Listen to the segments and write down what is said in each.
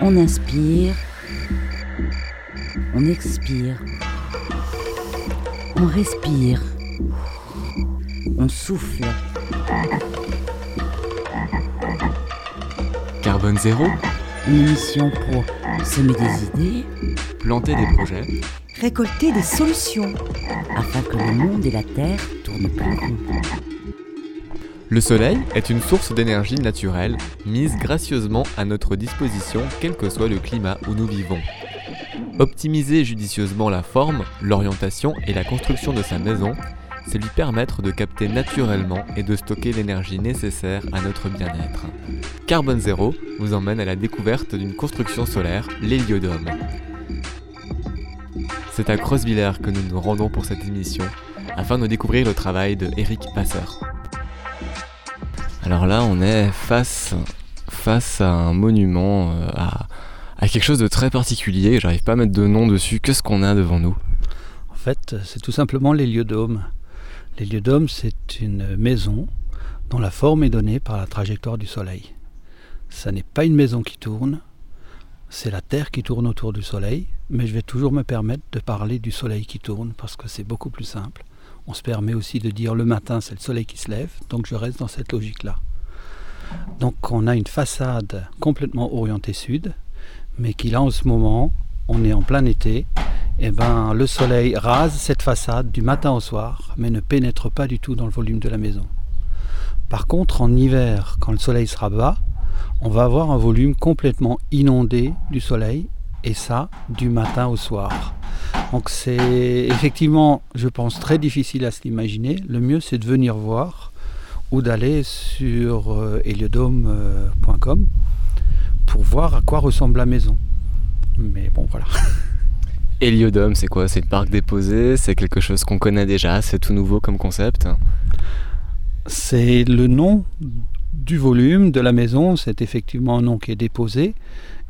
On inspire, on expire, on respire, on souffle. Carbone zéro, Une émission pour semer des idées planter des projets, récolter des solutions. afin que le monde et la Terre tournent pour vous. Le soleil est une source d'énergie naturelle mise gracieusement à notre disposition quel que soit le climat où nous vivons. Optimiser judicieusement la forme, l'orientation et la construction de sa maison, c'est lui permettre de capter naturellement et de stocker l'énergie nécessaire à notre bien-être. Carbone Zéro vous emmène à la découverte d'une construction solaire, l'héliodome. C'est à Crossviller que nous nous rendons pour cette émission afin de découvrir le travail de Eric Passeur. Alors là, on est face, à un monument, euh, à, quelque chose de très particulier. J'arrive pas à mettre de nom dessus. Qu'est-ce qu'on a devant nous? En fait, c'est tout simplement l'héliodome. L'héliodome, c'est une maison dont la forme est donnée par la trajectoire du Soleil. Ça n'est pas une maison qui tourne, c'est la Terre qui tourne autour du Soleil, mais je vais toujours me permettre de parler du Soleil qui tourne parce que c'est beaucoup plus simple. On se permet aussi de dire le matin, c'est le Soleil qui se lève, donc je reste dans cette logique-là. Donc on a une façade complètement orientée sud, mais qui là en ce moment, on est en plein été, eh ben, le soleil rase cette façade du matin au soir, mais ne pénètre pas du tout dans le volume de la maison. Par contre, en hiver, quand le soleil sera bas, on va avoir un volume complètement inondé du soleil, et ça, du matin au soir. Donc c'est effectivement, je pense, très difficile à se l'imaginer. Le mieux, c'est de venir voir ou d'aller sur euh, heliodome.com pour voir à quoi ressemble la maison. Mais bon, voilà. Héliodome, c'est quoi? C'est une parc déposé C'est quelque chose qu'on connaît déjà? C'est tout nouveau comme concept? C'est le nom du volume de la maison, c'est effectivement un nom qui est déposé.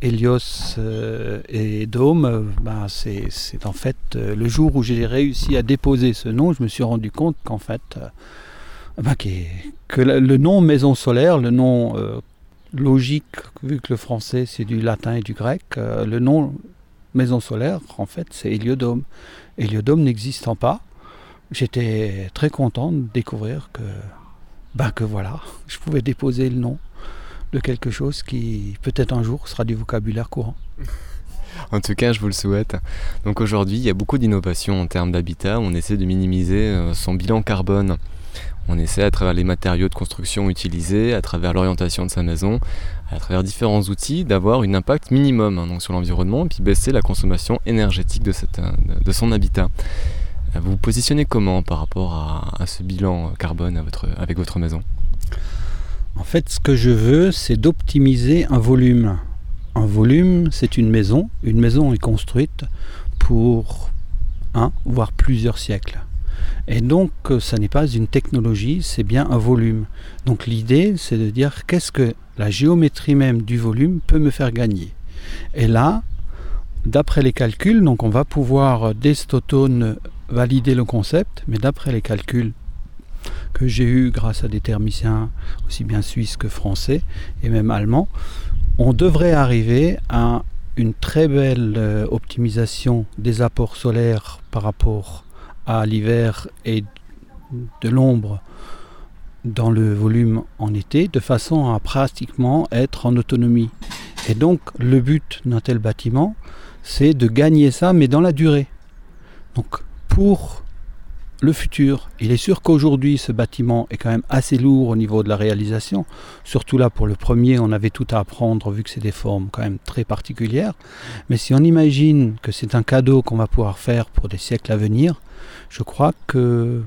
Hélios euh, et Dôme, euh, ben, c'est en fait euh, le jour où j'ai réussi à déposer ce nom, je me suis rendu compte qu'en fait, ben, que le nom maison solaire, le nom logique, vu que le français c'est du latin et du grec, le nom maison solaire, en fait, c'est Héliodome. Héliodome n'existant pas, j'étais très content de découvrir que, ben, que voilà, je pouvais déposer le nom de quelque chose qui peut-être un jour sera du vocabulaire courant. En tout cas, je vous le souhaite. Donc aujourd'hui, il y a beaucoup d'innovations en termes d'habitat. On essaie de minimiser euh, son bilan carbone. On essaie à travers les matériaux de construction utilisés, à travers l'orientation de sa maison, à travers différents outils, d'avoir un impact minimum hein, sur l'environnement et puis baisser la consommation énergétique de, euh, son habitat. Euh, Vous vous positionnez comment par rapport à, ce bilan carbone avec votre maison? En fait, ce que je veux, c'est d'optimiser un volume. Un volume, c'est une maison. Une maison est construite pour un, voire plusieurs siècles. Et donc, euh, ça n'est pas une technologie, c'est bien un volume. Donc, l'idée, c'est de dire qu'est-ce que la géométrie même du volume peut me faire gagner? Et là, d'après les calculs, donc on va pouvoir, euh, dès cet automne, valider le concept, mais d'après les calculs que j'ai eus grâce à des thermiciens aussi bien suisses que français et même allemands, on devrait arriver à une très belle euh, optimisation des apports solaires par rapport à l'hiver et de l'ombre dans le volume en été, de façon à pratiquement être en autonomie. Et donc le but d'un tel bâtiment, c'est de gagner ça, mais dans la durée. Donc pour le futur. Il est sûr qu'aujourd'hui, ce bâtiment est quand même assez lourd au niveau de la réalisation. Surtout là, pour le premier, on avait tout à apprendre vu que c'est des formes quand même très particulières. Mais si on imagine que c'est un cadeau qu'on va pouvoir faire pour des siècles à venir, je crois que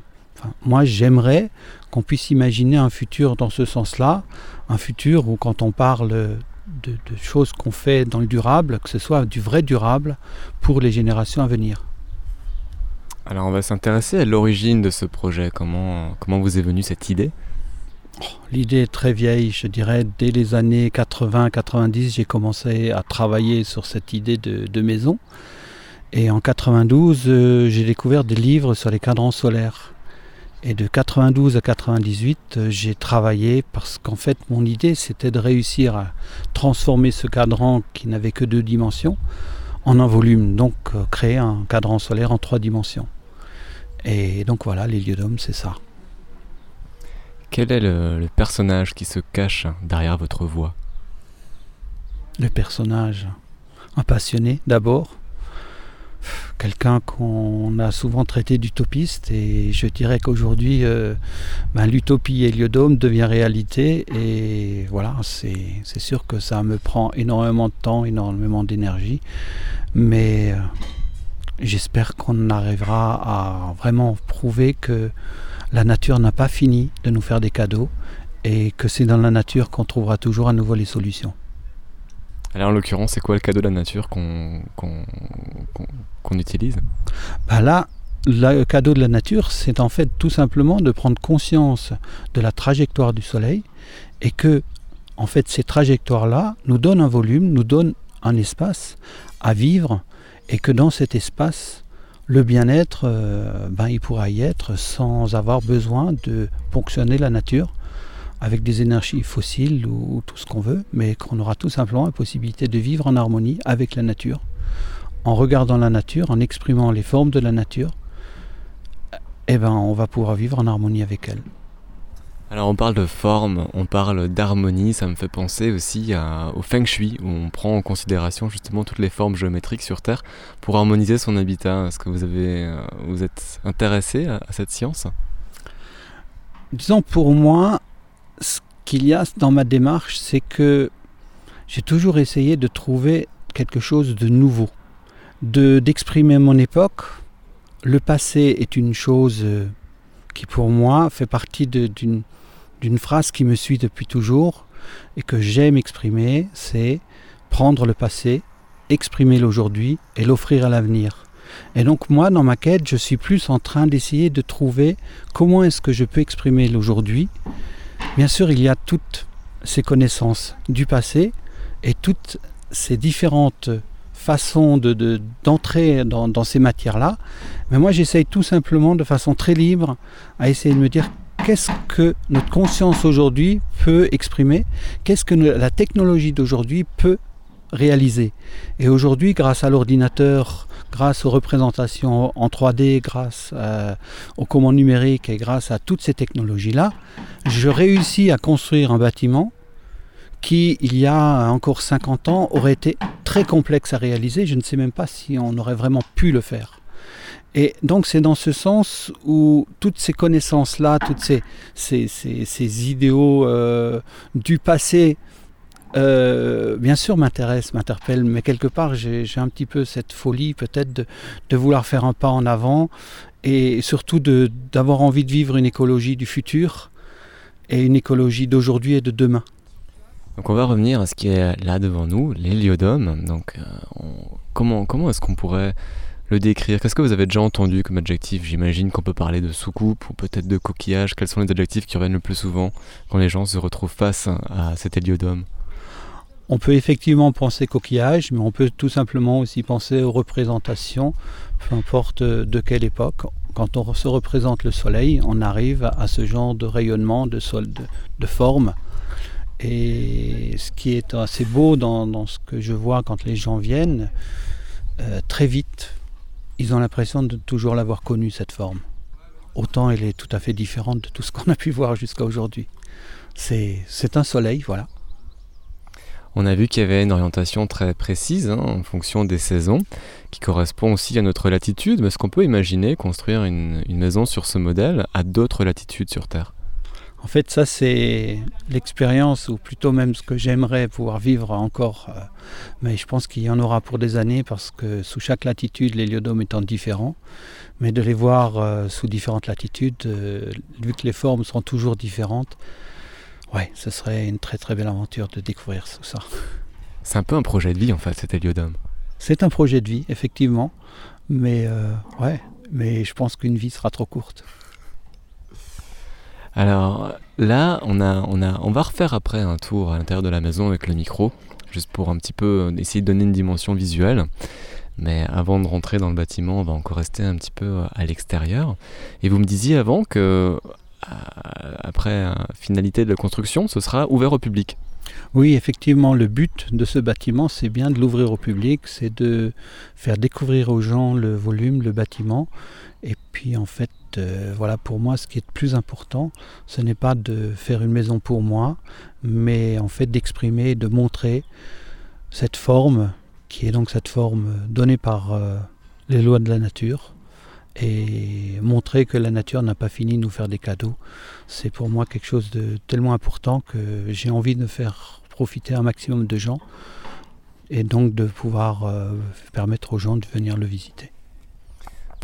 moi, j'aimerais qu'on puisse imaginer un futur dans ce sens-là. Un futur où quand on parle de choses qu'on fait dans le durable, que ce soit du vrai durable pour les générations à venir. Alors on va s'intéresser à l'origine de ce projet. Comment, comment vous est venue cette idée? L'idée est très vieille, je dirais. Dès les années 80-90, j'ai commencé à travailler sur cette idée de, maison. Et en 92, euh, j'ai découvert des livres sur les cadrans solaires. Et de 92 à 98, euh, j'ai travaillé parce qu'en fait, mon idée, c'était de réussir à transformer ce cadran qui n'avait que deux dimensions en un volume, donc euh, créer un cadran solaire en trois dimensions. Et donc voilà, l'héliodome, c'est ça. Quel est le, le personnage qui se cache derrière votre voix? Le personnage, un passionné d'abord, quelqu'un qu'on a souvent traité d'utopiste et je dirais qu'aujourd'hui euh, ben, l'utopie héliodome devient réalité et voilà c'est c'est sûr que ça me prend énormément de temps énormément d'énergie. Mais euh, j'espère qu'on arrivera à vraiment prouver que la nature n'a pas fini de nous faire des cadeaux et que c'est dans la nature qu'on trouvera toujours à nouveau les solutions. Alors en l'occurrence, c'est quoi le cadeau de la nature qu'on utilise? Bah là, le cadeau de la nature, c'est en fait tout simplement de prendre conscience de la trajectoire du Soleil et que, en fait, ces trajectoires-là nous donnent un volume, nous donnent un espace à vivre et que dans cet espace, le bien-être, euh, ben, il pourra y être sans avoir besoin de ponctionner la nature avec des énergies fossiles ou, ou tout ce qu'on veut, mais qu'on aura tout simplement la possibilité de vivre en harmonie avec la nature en regardant la nature, en exprimant les formes de la nature, eh ben, on va pouvoir vivre en harmonie avec elle. Alors on parle de forme, on parle d'harmonie, ça me fait penser aussi à- au feng shui, où on prend en considération justement toutes les formes géométriques sur Terre pour harmoniser son habitat. Est-ce que vous, avez, euh, vous êtes intéressé à, à cette science? Disons pour moi, ce qu'il y a dans ma démarche, c'est que j'ai toujours essayé de trouver quelque chose de nouveau, de d'exprimer mon époque. Le passé est une chose euh, qui pour moi fait partie d'une d'une phrase qui me suit depuis toujours et que j'aime exprimer, c'est prendre le passé, exprimer l'aujourd'hui et l'offrir à l'avenir. Et donc moi, dans ma quête, je suis plus en train d'essayer de trouver comment est-ce que je peux exprimer l'aujourd'hui. Bien sûr, il y a toutes ces connaissances du passé et toutes ces différentes façons de- de- d'entrer dans, dans ces matières-là. Mais moi, j'essaye tout simplement de façon très libre à essayer de me dire qu'est-ce que notre conscience aujourd'hui peut exprimer, qu'est-ce que la technologie d'aujourd'hui peut réaliser? Et aujourd'hui, grâce à l'ordinateur, grâce aux représentations en 3D, grâce euh, aux commandes numériques et grâce à toutes ces technologies-là, je réussis à construire un bâtiment qui, il y a encore 50 ans, aurait été très complexe à réaliser. Je ne sais même pas si on aurait vraiment pu le faire. Et donc c'est dans ce sens où toutes ces connaissances-là, toutes ces, idéaux euh, du passé, euh, bien sûr m'intéressent, m'interpellent, mais quelque part j'ai un petit peu cette folie peut-être de, vouloir faire un pas en avant et surtout d'avoir envie de vivre une écologie du futur et une écologie d'aujourd'hui et de demain. Donc on va revenir à ce qui est là devant nous, l'héliodome. Donc euh, comment, comment est-ce qu'on pourrait le décrire Qu'est-ce que vous avez déjà entendu comme adjectif? J'imagine qu'on peut parler de soucoupe ou peut-être de coquillage. Quels sont les adjectifs qui reviennent le plus souvent quand les gens se retrouvent face à cet héliodome? On peut effectivement penser coquillage, mais on peut tout simplement aussi penser aux représentations, peu importe de quelle époque. Quand on se représente le soleil, on arrive à ce genre de rayonnement, de, sol, de, forme. Et ce qui est assez beau dans, dans ce que je vois quand les gens viennent, euh, très vite, ils ont l'impression de toujours l'avoir connue, cette forme. Autant elle est tout à fait différente de tout ce qu'on a pu voir jusqu'à aujourd'hui. C'est un soleil, voilà. On a vu qu'il y avait une orientation très précise hein, en fonction des saisons, qui correspond aussi à notre latitude. Est-ce qu'on peut imaginer construire une maison sur ce modèle à d'autres latitudes sur Terre En fait, ça, c'est l'expérience, ou plutôt même ce que j'aimerais pouvoir vivre encore. euh, Mais je pense qu'il y en aura pour des années, parce que sous chaque latitude, l'héliodomes étant différents. Mais de les voir euh, sous différentes latitudes, euh, vu que les formes sont toujours différentes, ouais, ce serait une très très belle aventure de découvrir tout ça. C'est un peu un projet de vie en fait, cet héliodome. C'est un projet de vie, effectivement. Mais euh, ouais, mais je pense qu'une vie sera trop courte. Alors là, on, a, on, a, on va refaire après un tour à l'intérieur de la maison avec le micro, juste pour un petit peu essayer de donner une dimension visuelle. Mais avant de rentrer dans le bâtiment, on va encore rester un petit peu à l'extérieur. Et vous me disiez avant que après la finalité de la construction, ce sera ouvert au public. Oui, effectivement, le but de ce bâtiment, c'est bien de l'ouvrir au public, c'est de faire découvrir aux gens le volume, le bâtiment. Et puis en fait, euh, voilà, pour moi, ce qui est le plus important, ce n'est pas de faire une maison pour moi, mais en fait d'exprimer, de montrer cette forme, qui est donc cette forme donnée par euh, les lois de la nature, et montrer que la nature n'a pas fini de nous faire des cadeaux. C'est pour moi quelque chose de tellement important que j'ai envie de faire profiter un maximum de gens et donc de pouvoir euh, permettre aux gens de venir le visiter.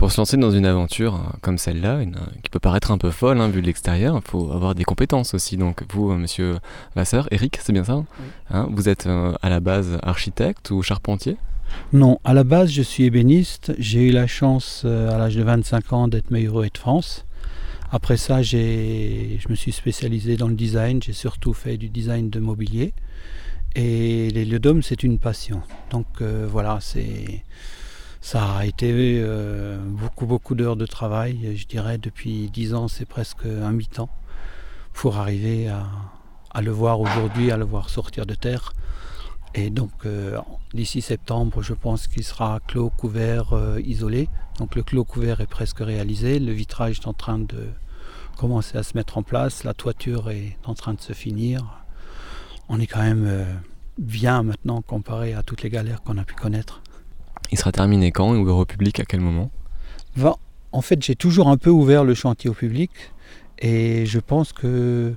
Pour se lancer dans une aventure hein, comme celle-là, qui peut paraître un peu folle hein, vu de l'extérieur, il faut avoir des compétences aussi. Donc vous, euh, monsieur Vasseur, Eric, c'est bien ça hein, Vous êtes euh, à la base architecte ou charpentier? Non, à la base, je suis ébéniste. J'ai eu la chance, euh, à l'âge de 25 ans, d'être meilleur de France. Après ça, je me suis spécialisé dans le design. J'ai surtout fait du design de mobilier. Et l'héliodome, c'est une passion. Donc euh, voilà, c'est ça a été euh, beaucoup, beaucoup d'heures de travail. Je dirais depuis 10 ans, c'est presque un mi-temps pour arriver à le voir aujourd'hui, à le voir sortir de terre. Et donc euh, d'ici septembre, je pense qu'il sera clos, couvert, euh, isolé. Donc le clos couvert est presque réalisé. Le vitrage est en train de commencer à se mettre en place. La toiture est en train de se finir. On est quand même bien maintenant comparé à toutes les galères qu'on a pu connaître. Il sera terminé quand et ouvert au public à quel moment? En fait, j'ai toujours un peu ouvert le chantier au public. Et je pense que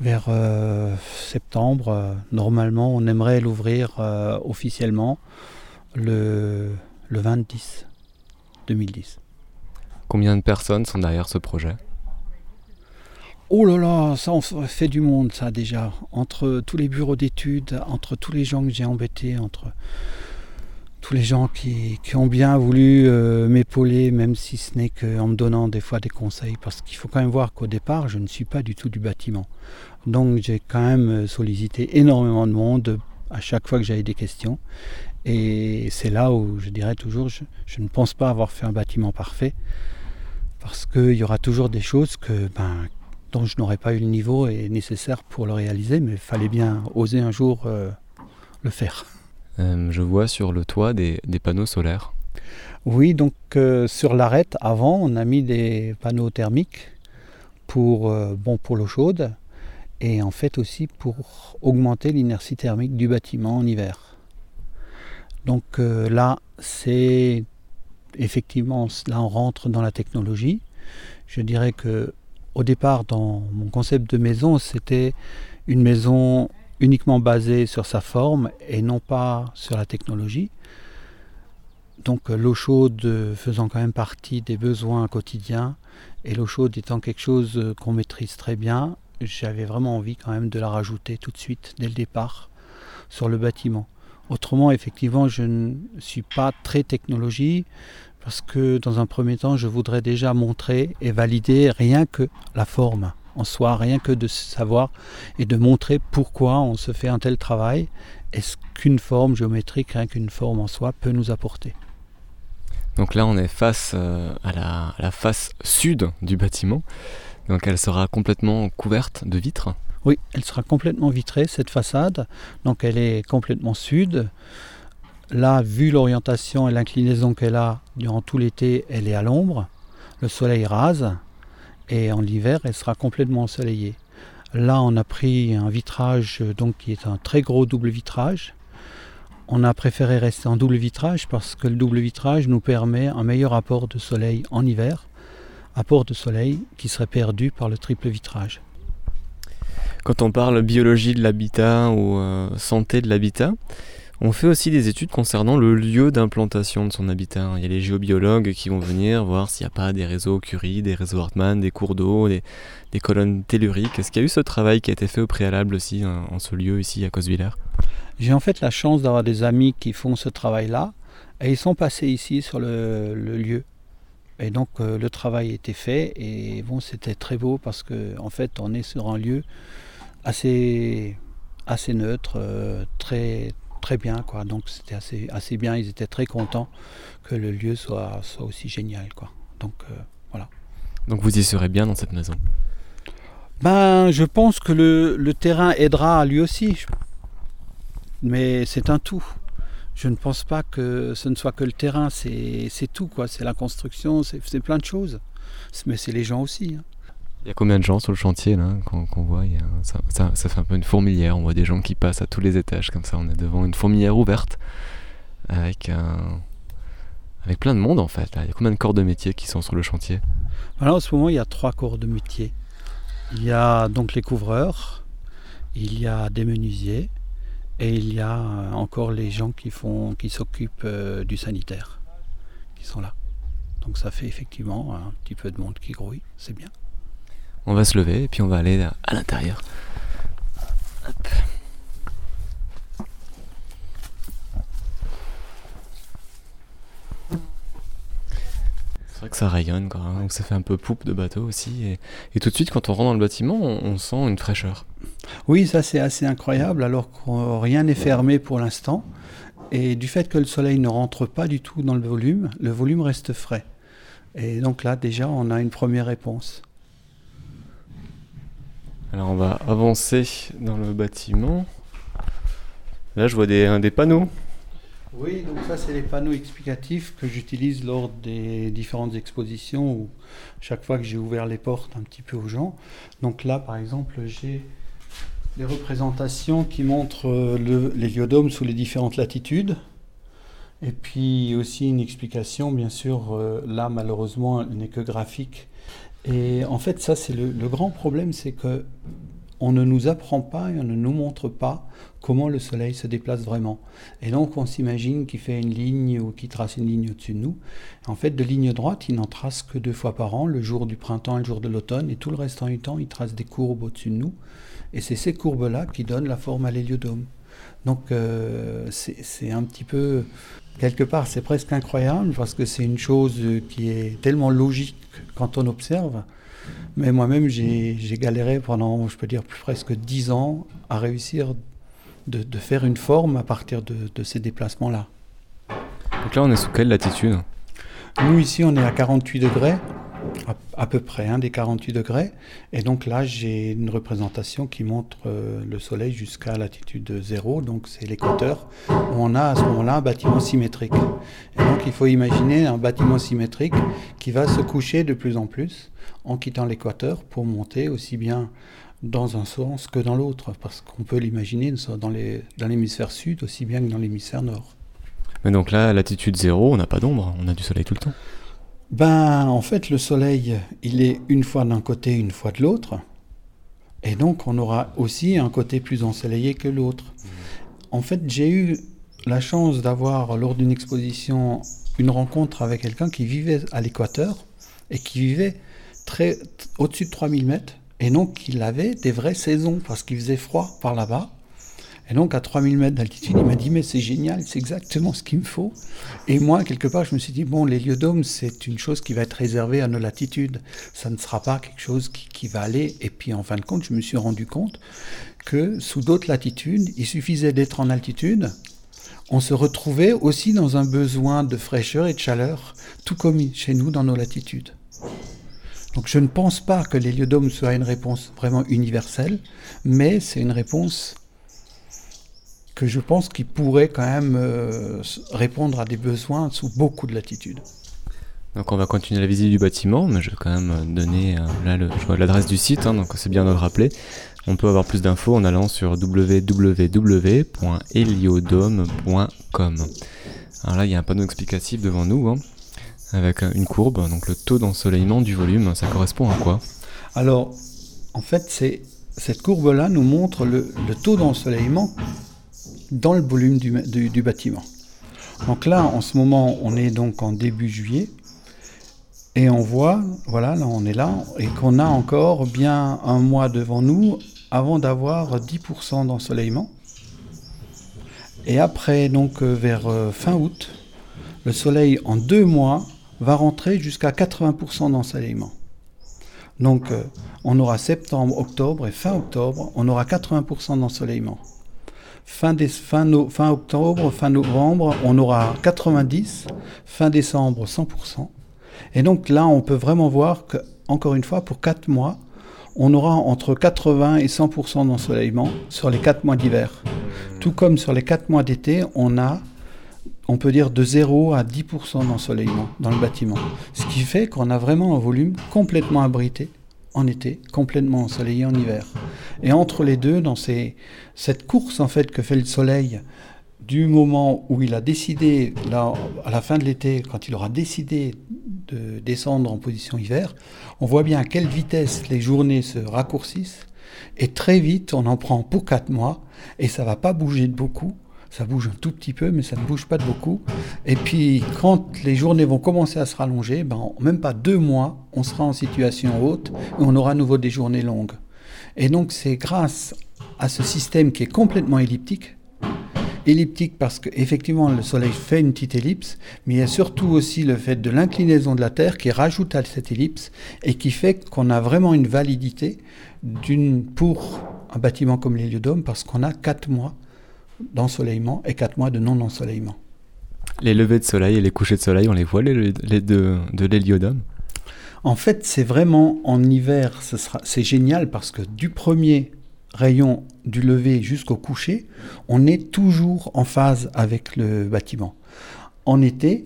vers euh, septembre. Euh, normalement, on aimerait l'ouvrir euh, officiellement le, le 20 2010. Combien de personnes sont derrière ce projet? Oh là là, ça on fait du monde ça déjà. Entre tous les bureaux d'études, entre tous les gens que j'ai embêtés, entre tous les gens qui, ont bien voulu euh, m'épauler, même si ce n'est qu'en me donnant des fois des conseils, parce qu'il faut quand même voir qu'au départ, je ne suis pas du tout du bâtiment. Donc j'ai quand même euh, sollicité énormément de monde à chaque fois que j'avais des questions. Et c'est là où je dirais toujours, je, ne pense pas avoir fait un bâtiment parfait, parce qu'il y aura toujours des choses que, ben, dont je n'aurais pas eu le niveau et nécessaire pour le réaliser, mais il fallait bien oser un jour euh, le faire. Euh, je vois sur le toit des, panneaux solaires. Oui, donc euh, sur l'arête, avant, on a mis des panneaux thermiques pour, euh, bon, pour l'eau chaude et en fait aussi pour augmenter l'inertie thermique du bâtiment en hiver. Donc là, c'est effectivement, là on rentre dans la technologie. Je dirais que au départ, dans mon concept de maison, c'était une maison uniquement basé sur sa forme et non pas sur la technologie. Donc euh, l'eau chaude euh, faisant quand même partie des besoins quotidiens et l'eau chaude étant quelque chose euh, qu'on maîtrise très bien, j'avais vraiment envie quand même de la rajouter tout de suite dès le départ sur le bâtiment. Autrement, effectivement, je ne suis pas très technologie parce que dans un premier temps, je voudrais déjà montrer et valider rien que la forme en soi, rien que de savoir et de montrer pourquoi on se fait un tel travail et ce qu'une forme géométrique, rien qu'une forme en soi, peut nous apporter? Donc là, on est face euh, à, la, face sud du bâtiment. Donc elle sera complètement couverte de vitres Oui, elle sera complètement vitrée, cette façade. Donc elle est complètement sud. Là, vu l'orientation et l'inclinaison qu'elle a durant tout l'été, elle est à l'ombre. Le soleil rase et en hiver elle sera complètement ensoleillée. Là on a pris un vitrage donc qui est un très gros double vitrage. On a préféré rester en double vitrage parce que le double vitrage nous permet un meilleur apport de soleil en hiver, apport de soleil qui serait perdu par le triple vitrage. Quand on parle biologie de l'habitat ou euh, santé de l'habitat, on fait aussi des études concernant le lieu d'implantation de son habitat. Il y a les géobiologues qui vont venir voir s'il n'y a pas des réseaux Curie, des réseaux Hartmann, des cours d'eau, des, colonnes telluriques. Est-ce qu'il y a eu ce travail qui a été fait au préalable aussi hein, en, ce lieu ici à Coswiller J'ai en fait la chance d'avoir des amis qui font ce travail-là et ils sont passés ici sur le, lieu. Et donc euh, le travail était fait et bon c'était très beau parce que en fait on est sur un lieu assez assez neutre, euh, très très bien, quoi. Donc c'était assez, assez bien. Ils étaient très contents que le lieu soit, soit aussi génial, quoi. Donc euh, voilà. Donc vous y serez bien dans cette maison? Ben, je pense que le, le terrain aidera lui aussi. Mais c'est un tout. Je ne pense pas que ce ne soit que le terrain, c'est c'est tout, quoi. C'est la construction, c'est c'est plein de choses. Mais c'est les gens aussi. hein. Il y a combien de gens sur le chantier là qu'on voit ça, fait un peu une fourmilière. On voit des gens qui passent à tous les étages comme ça. On est devant une fourmilière ouverte avec un- avec plein de monde en fait. Il y a combien de corps de métier qui sont sur le chantier? Alors, en ce moment, il y a trois corps de métier. Il y a donc les couvreurs, il y a des menuisiers et il y a euh, encore les gens qui font, qui s'occupent euh, du sanitaire, qui sont là. Donc ça fait effectivement un petit peu de monde qui grouille, c'est bien. On va se lever et puis on va aller à, l'intérieur. C'est vrai que ça rayonne quoi, hein, donc ça fait un peu poupe de bateau aussi. Et, tout de suite quand on rentre dans le bâtiment, on, on sent une fraîcheur. Oui, ça c'est assez incroyable alors que rien n'est fermé pour l'instant. Et du fait que le soleil ne rentre pas du tout dans le volume, le volume reste frais. Et donc là déjà on a une première réponse. Alors on va avancer dans le bâtiment. Là je vois des, des panneaux. Oui, donc ça c'est les panneaux explicatifs que j'utilise lors des différentes expositions ou chaque fois que j'ai ouvert les portes un petit peu aux gens. Donc là par exemple j'ai les représentations qui montrent le- l'héliodomes sous les différentes latitudes. Et puis aussi une explication, bien sûr, euh, là malheureusement elle n'est que graphique. Et en fait ça c'est le, grand problème, c'est que on ne nous apprend pas et on ne nous montre pas comment le soleil se déplace vraiment. Et donc on s'imagine qu'il fait une ligne ou qu'il trace une ligne au-dessus de nous. En fait, de ligne droite, il n'en trace que deux fois par an, le jour du printemps et le jour de l'automne, et tout le restant du temps, il trace des courbes au-dessus de nous. Et c'est ces courbes-là qui donnent la forme à l'héliodome. Donc euh, c'est un petit peu, quelque part, c'est presque incroyable, parce que c'est une chose qui est tellement logique quand on observe. Mais moi-même, j'ai galéré pendant, je peux dire, plus presque dix ans à réussir de, de faire une forme à partir de, de ces déplacements-là. Donc là on est sous quelle latitude? Nous, ici, on est à 48 degrés, à, peu près, hein, des 48 degrés. Et donc là, j'ai une représentation qui montre euh, le soleil jusqu'à latitude 0, donc c'est l'équateur, on a à ce moment-là un bâtiment symétrique. Et donc, il faut imaginer un bâtiment symétrique qui va se coucher de plus en plus en quittant l'équateur pour monter aussi bien dans un sens que dans l'autre, parce qu'on peut l'imaginer dans l'hémisphère sud aussi bien que dans l'hémisphère nord. Mais donc là, latitude 0, on n'a pas d'ombre, on a du soleil tout le temps. Ben, en fait, le soleil, il est une fois d'un côté, une fois de l'autre. Et donc, on aura aussi un côté plus ensoleillé que l'autre. En fait, j'ai eu la chance d'avoir, lors d'une exposition, une rencontre avec quelqu'un qui vivait à l'équateur et qui vivait très au-dessus de 3000 mètres. Et donc, il avait des vraies saisons parce qu'il faisait froid par là-bas. Et donc, à 3000 mètres d'altitude, il m'a dit Mais c'est génial, c'est exactement ce qu'il me faut. Et moi, quelque part, je me suis dit, bon, l'héliodome, c'est une chose qui va être réservée à nos latitudes. Ça ne sera pas quelque chose qui, va aller. Et puis, en fin de compte, je me suis rendu compte que sous d'autres latitudes, il suffisait d'être en altitude. On se retrouvait aussi dans un besoin de fraîcheur et de chaleur, tout comme chez nous dans nos latitudes. Donc je ne pense pas que l'héliodome soit une réponse vraiment universelle, mais c'est une réponse que je pense qu'il pourrait quand même euh, répondre à des besoins sous beaucoup de latitudes. Donc on va continuer la visite du bâtiment, mais je vais quand même euh, donner euh, l'adresse du site, hein, donc c'est bien de le rappeler. On peut avoir plus d'infos en allant sur www.heliodome.com. Alors là, il y a un panneau explicatif devant nous, hein, avec euh, une courbe, donc le taux d'ensoleillement du volume, ça correspond à quoi? Alors, en fait, c'est cette courbe-là nous montre le, le taux d'ensoleillement dans le volume du, bâtiment. Donc là, en ce moment, on est donc en début juillet. Et on voit, voilà, là on est là, et qu'on a encore bien un mois devant nous avant d'avoir 10% d'ensoleillement. Et après, donc euh, vers euh, fin août, le soleil en deux mois va rentrer jusqu'à 80% d'ensoleillement. Donc euh, on aura septembre, octobre et fin octobre, on aura 80% d'ensoleillement. Fin, octobre, fin novembre, on aura 90, fin décembre 100%. Et donc là, on peut vraiment voir que, encore une fois, pour 4 mois, on aura entre 80 et 100% d'ensoleillement sur les 4 mois d'hiver. Tout comme sur les 4 mois d'été, on a, on peut dire, de 0 à 10% d'ensoleillement dans le bâtiment. Ce qui fait qu'on a vraiment un volume complètement abrité en été, complètement ensoleillé en hiver. Et entre les deux, dans ces, cette course en fait que fait le soleil, du moment où il a décidé, là, à la fin de l'été, quand il aura décidé de descendre en position hiver, on voit bien à quelle vitesse les journées se raccourcissent. Et très vite, on en prend pour 4 mois, et ça va pas bouger de beaucoup. Ça bouge un tout petit peu, mais ça ne bouge pas de beaucoup. Et puis, quand les journées vont commencer à se rallonger, ben, en même pas deux mois, on sera en situation haute et on aura à nouveau des journées longues. Et donc, c'est grâce à ce système qui est complètement elliptique. Elliptique parce qu'effectivement, le Soleil fait une petite ellipse, mais il y a surtout aussi le fait de l'inclinaison de la Terre qui rajoute à cette ellipse et qui fait qu'on a vraiment une validité d'une, pour un bâtiment comme l'héliodôme parce qu'on a quatre mois d'ensoleillement et 4 mois de non-ensoleillement. Les levées de soleil et les couchers de soleil, on les voit, les, les de, de l'héliodôme En fait, c'est vraiment en hiver, ce c'est génial parce que du premier rayon du lever jusqu'au coucher, on est toujours en phase avec le bâtiment. En été,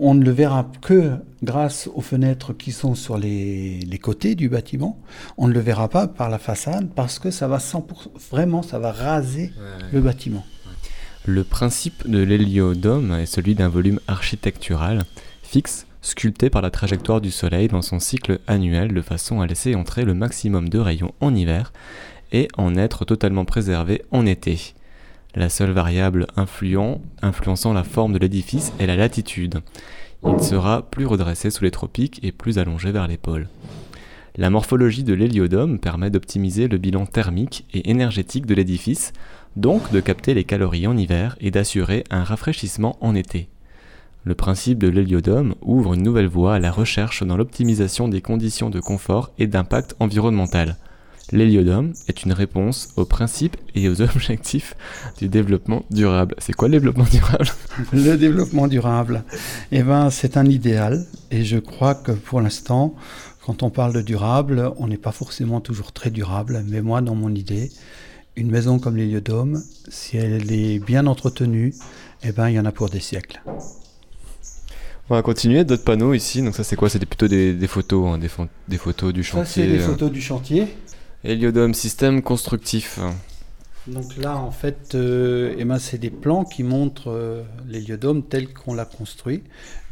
on ne le verra que grâce aux fenêtres qui sont sur les, les, côtés du bâtiment. On ne le verra pas par la façade parce que ça va 100%, vraiment, ça va raser ouais. le bâtiment. Le principe de l'héliodôme est celui d'un volume architectural fixe, sculpté par la trajectoire du Soleil dans son cycle annuel de façon à laisser entrer le maximum de rayons en hiver et en être totalement préservé en été. La seule variable influençant la forme de l'édifice est la latitude. Il sera plus redressé sous les tropiques et plus allongé vers les pôles. La morphologie de l'héliodôme permet d'optimiser le bilan thermique et énergétique de l'édifice, donc de capter les calories en hiver et d'assurer un rafraîchissement en été. Le principe de l'héliodôme ouvre une nouvelle voie à la recherche dans l'optimisation des conditions de confort et d'impact environnemental. L'héliodôme est une réponse aux principes et aux objectifs du développement durable. C'est quoi le développement durable? Le développement durable, eh ben, c'est un idéal et je crois que pour l'instant, quand on parle de durable, on n'est pas forcément toujours très durable, mais moi, dans mon idée, une maison comme l'héliodôme, si elle est bien entretenue, eh ben, il y en a pour des siècles. On va continuer, d'autres panneaux ici. Donc ça c'est quoi? C'était plutôt des, des photos, hein, des, photos du chantier. Ça c'est des photos du chantier. Héliodôme, système constructif. Donc là, en fait, euh, c'est des plans qui montrent euh, l'héliodôme tel qu'on l'a construit.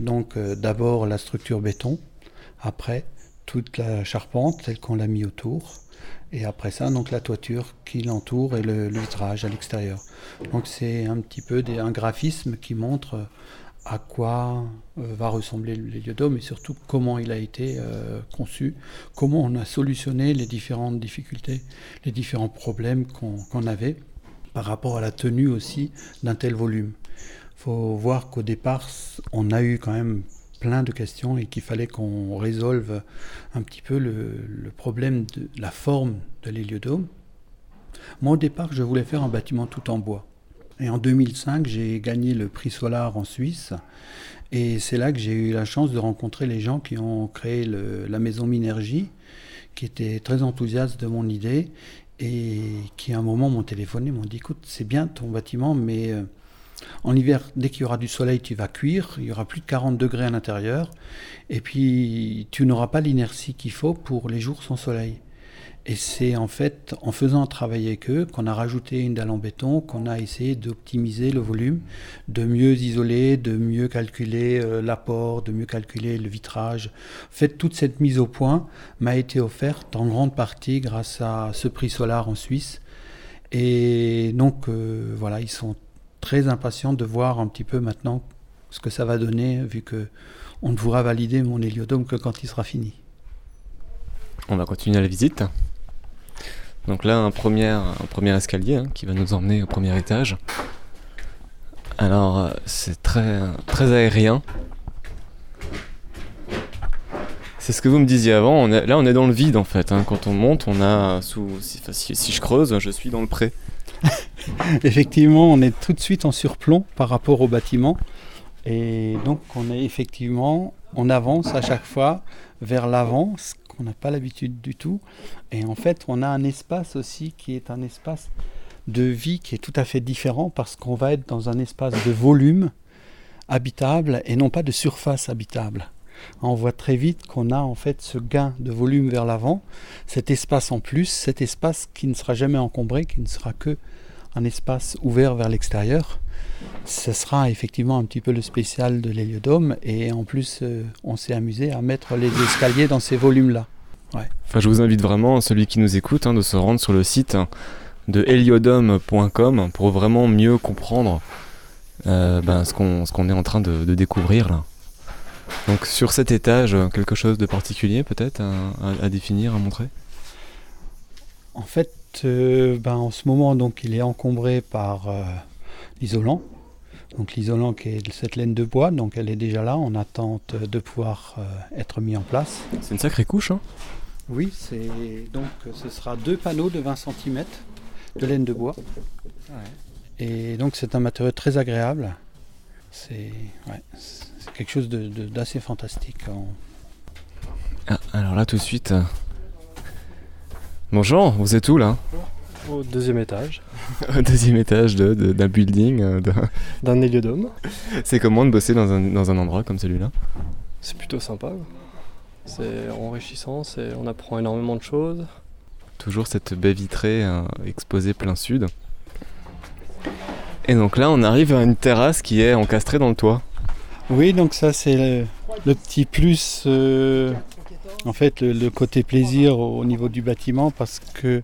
Donc euh, d'abord la structure béton, après toute la charpente telle qu'on l'a mis autour, et après ça, donc la toiture qui l'entoure et le, à l'extérieur. Donc c'est un petit peu un graphisme qui montre à quoi euh, va ressembler l'héliodôme et surtout comment il a été euh, conçu, comment on a solutionné les différentes difficultés, les différents problèmes qu'on qu avait par rapport à la tenue aussi d'un tel volume. Il faut voir qu'au départ, on a eu quand même plein de questions et qu'il fallait qu'on résolve un petit peu le, le, problème de la forme de l'héliodôme. Moi, au départ, je voulais faire un bâtiment tout en bois. Et en 2005, j'ai gagné le prix Solar en Suisse. Et c'est là que j'ai eu la chance de rencontrer les gens qui ont créé la maison Minergie, qui étaient très enthousiastes de mon idée et qui à un moment m'ont téléphoné, m'ont dit écoute, c'est bien ton bâtiment, mais euh, en hiver, dès qu'il y aura du soleil, tu vas cuire, il y aura plus de 40 degrés à l'intérieur, et puis tu n'auras pas l'inertie qu'il faut pour les jours sans soleil. Et c'est en fait en faisant un travail avec eux qu'on a rajouté une dalle en béton, qu'on a essayé d'optimiser le volume, de mieux isoler, de mieux calculer euh, l'apport, de mieux calculer le vitrage. En fait, toute cette mise au point m'a été offerte en grande partie grâce à ce prix Solar en Suisse. Et donc, euh, voilà, ils sont très impatients de voir un petit peu maintenant ce que ça va donner, vu que on ne pourra valider mon héliodôme que quand il sera fini. On va continuer la visite. Donc là, un premier, escalier hein, qui va nous emmener au premier étage. Alors, c'est très, très aérien. C'est ce que vous me disiez avant. Là, on est dans le vide en fait. Hein. Quand on monte, on a sous. Si, je creuse, je suis dans le pré. effectivement, on est tout de suite en surplomb par rapport au bâtiment. Et donc, on est effectivement, on avance à chaque fois vers l'avant, ce qu'on n'a pas l'habitude du tout. Et en fait, on a un espace aussi qui est un espace de vie qui est tout à fait différent parce qu'on va être dans un espace de volume habitable et non pas de surface habitable. On voit très vite qu'on a en fait ce gain de volume vers l'avant, cet espace en plus, cet espace qui ne sera jamais encombré, qui ne sera que un espace ouvert vers l'extérieur. Ce sera effectivement un petit peu le spécial de l'héliodome et en plus euh, on s'est amusé à mettre les escaliers dans ces volumes-là. Enfin, je vous invite vraiment, celui qui nous écoute, hein, de se rendre sur le site de heliodome.com pour vraiment mieux comprendre euh, ben, ce qu'on est en train de, découvrir là. Donc sur cet étage, quelque chose de particulier peut-être à, définir, à montrer? En fait, euh, ben, en ce moment, donc, il est encombré par euh, l'isolant. Donc l'isolant qui est cette laine de bois, donc elle est déjà là en attente de pouvoir être mis en place. C'est une sacrée couche, hein Oui, c'est donc ce sera deux panneaux de 20 cm de laine de bois. Et donc c'est un matériau très agréable. C'est quelque chose d'assez fantastique. Ah, alors là tout de suite. Euh, bonjour, vous êtes où là Au deuxième étage. Au deuxième étage d'un de, building euh, D'un héliodome. C'est comment de bosser dans un, dans un endroit comme celui-là C'est plutôt sympa. C'est enrichissant, on apprend énormément de choses. Toujours cette baie vitrée euh, exposée plein sud. Et donc là, on arrive à une terrasse qui est encastrée dans le toit. Oui, donc ça c'est le, petit plus, euh, en fait, le, côté plaisir au, niveau du bâtiment, parce que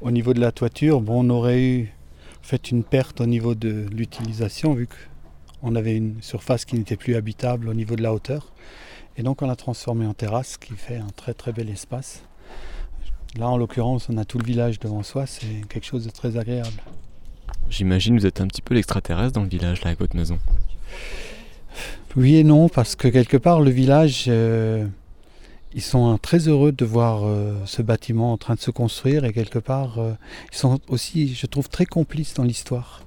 au niveau de la toiture, bon, on aurait eu fait une perte au niveau de l'utilisation, vu qu'on avait une surface qui n'était plus habitable au niveau de la hauteur. Et donc on l'a transformé en terrasse, qui fait un très très bel espace. Là, en l'occurrence, on a tout le village devant soi, c'est quelque chose de très agréable. J'imagine que vous êtes un petit peu l'extraterrestre dans le village, là, avec votre maison. Oui et non, parce que quelque part, le village, euh, ils sont très heureux de voir euh, ce bâtiment en train de se construire, et quelque part, euh, ils sont aussi, je trouve, très complices dans l'histoire.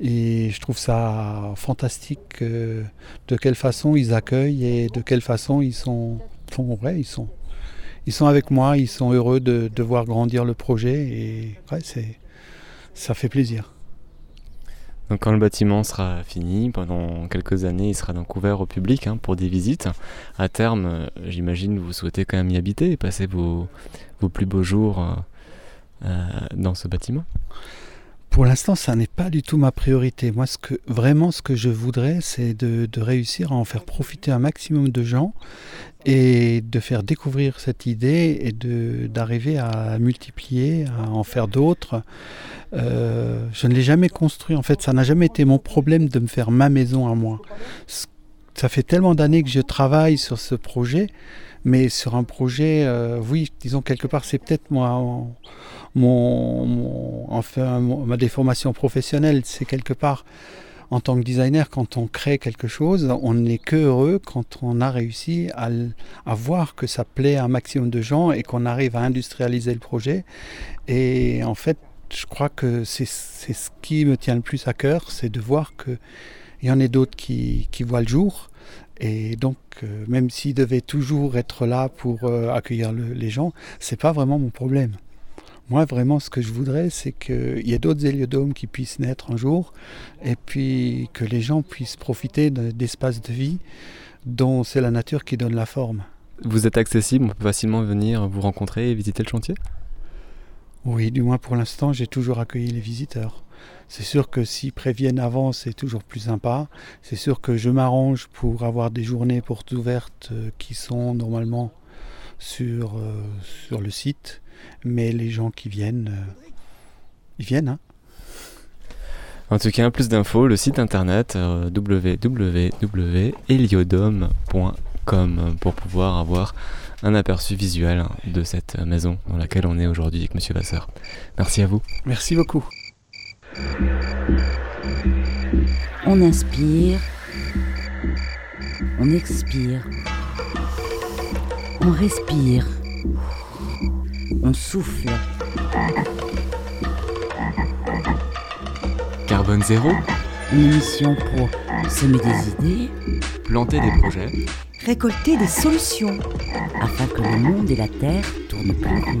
Et je trouve ça fantastique de quelle façon ils accueillent et de quelle façon ils sont, ouais, ils sont ils sont avec moi, ils sont heureux de, voir grandir le projet et c'est, ça fait plaisir. Donc quand le bâtiment sera fini, pendant quelques années, il sera donc ouvert au public hein, pour des visites. À terme, euh, j'imagine vous souhaitez quand même y habiter et passer vos, vos plus beaux jours euh, euh, dans ce bâtiment pour l'instant, ça n'est pas du tout ma priorité. Moi, ce que, vraiment, ce que je voudrais, c'est de, réussir à en faire profiter un maximum de gens et de faire découvrir cette idée et d'arriver à multiplier, à en faire d'autres. Euh, je ne l'ai jamais construit. En fait, ça n'a jamais été mon problème de me faire ma maison à moi. Ça fait tellement d'années que je travaille sur ce projet, mais sur un projet, euh, oui, disons quelque part, c'est peut-être moi mon, enfin, ma déformation professionnelle, c'est quelque part en tant que designer, quand on crée quelque chose, on n'est que heureux quand on a réussi à, voir que ça plaît à un maximum de gens et qu'on arrive à industrialiser le projet. Et en fait, je crois que c'est ce qui me tient le plus à cœur, c'est de voir qu'il y en a d'autres qui, qui, voient le jour. Et donc, euh, même s'ils devaient toujours être là pour euh, accueillir les gens, c'est pas vraiment mon problème. Moi, vraiment, ce que je voudrais, c'est qu'il y ait d'autres héliodomes qui puissent naître un jour, et puis que les gens puissent profiter d'espaces de vie dont c'est la nature qui donne la forme. Vous êtes accessible, on peut facilement venir vous rencontrer et visiter le chantier? Oui, du moins pour l'instant, j'ai toujours accueilli les visiteurs. C'est sûr que s'ils préviennent avant, c'est toujours plus sympa. C'est sûr que je m'arrange pour avoir des journées portes ouvertes euh, qui sont normalement sur, euh, sur le site mais les gens qui viennent, euh, ils viennent. Hein. En tout cas, plus d'infos, le site internet euh, www.heliodome.com pour pouvoir avoir un aperçu visuel de cette maison dans laquelle on est aujourd'hui avec Monsieur Vasseur. Merci à vous. Merci beaucoup. On inspire, on expire, on respire on souffle. Carbone Zéro, Une émission pour semer des idées planter des projets, Récolter des solutions. afin que le monde et la Terre tournent plus rond.